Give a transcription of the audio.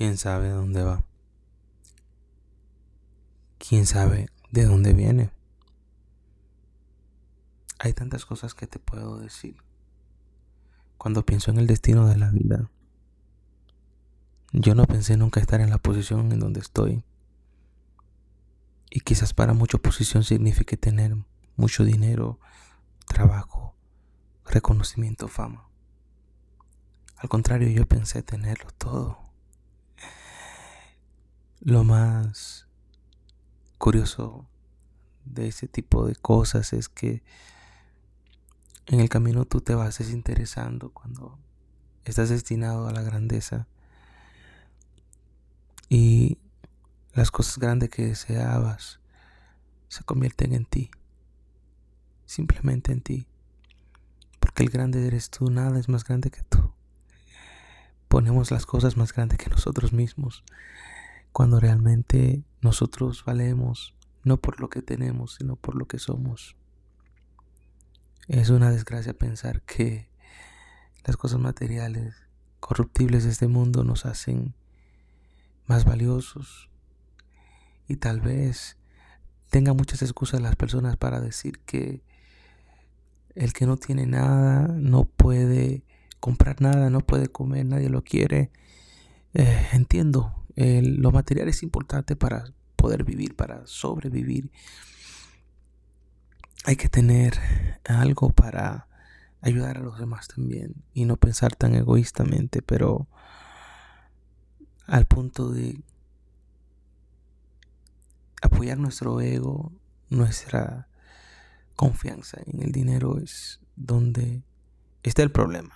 ¿Quién sabe dónde va? ¿Quién sabe de dónde viene? Hay tantas cosas que te puedo decir. Cuando pienso en el destino de la vida, yo no pensé nunca estar en la posición en donde estoy. Y quizás para mucha posición signifique tener mucho dinero, trabajo, reconocimiento, fama. Al contrario, yo pensé tenerlo todo. Lo más curioso de ese tipo de cosas es que en el camino tú te vas desinteresando cuando estás destinado a la grandeza. Y las cosas grandes que deseabas se convierten en ti, simplemente en ti, porque el grande eres tú, nada es más grande que tú. Ponemos las cosas más grandes que nosotros mismos, cuando realmente nosotros valemos no por lo que tenemos, sino por lo que somos. Es una desgracia pensar que las cosas materiales, corruptibles de este mundo nos hacen más valiosos y tal vez tenga muchas excusas las personas para decir que el que no tiene nada no puede comprar nada, no puede comer, nadie lo quiere. Eh, entiendo, lo material es importante para poder vivir, para sobrevivir. Hay que tener algo para ayudar a los demás también y no pensar tan egoístamente, pero al punto de apoyar nuestro ego, nuestra confianza en el dinero es donde está el problema.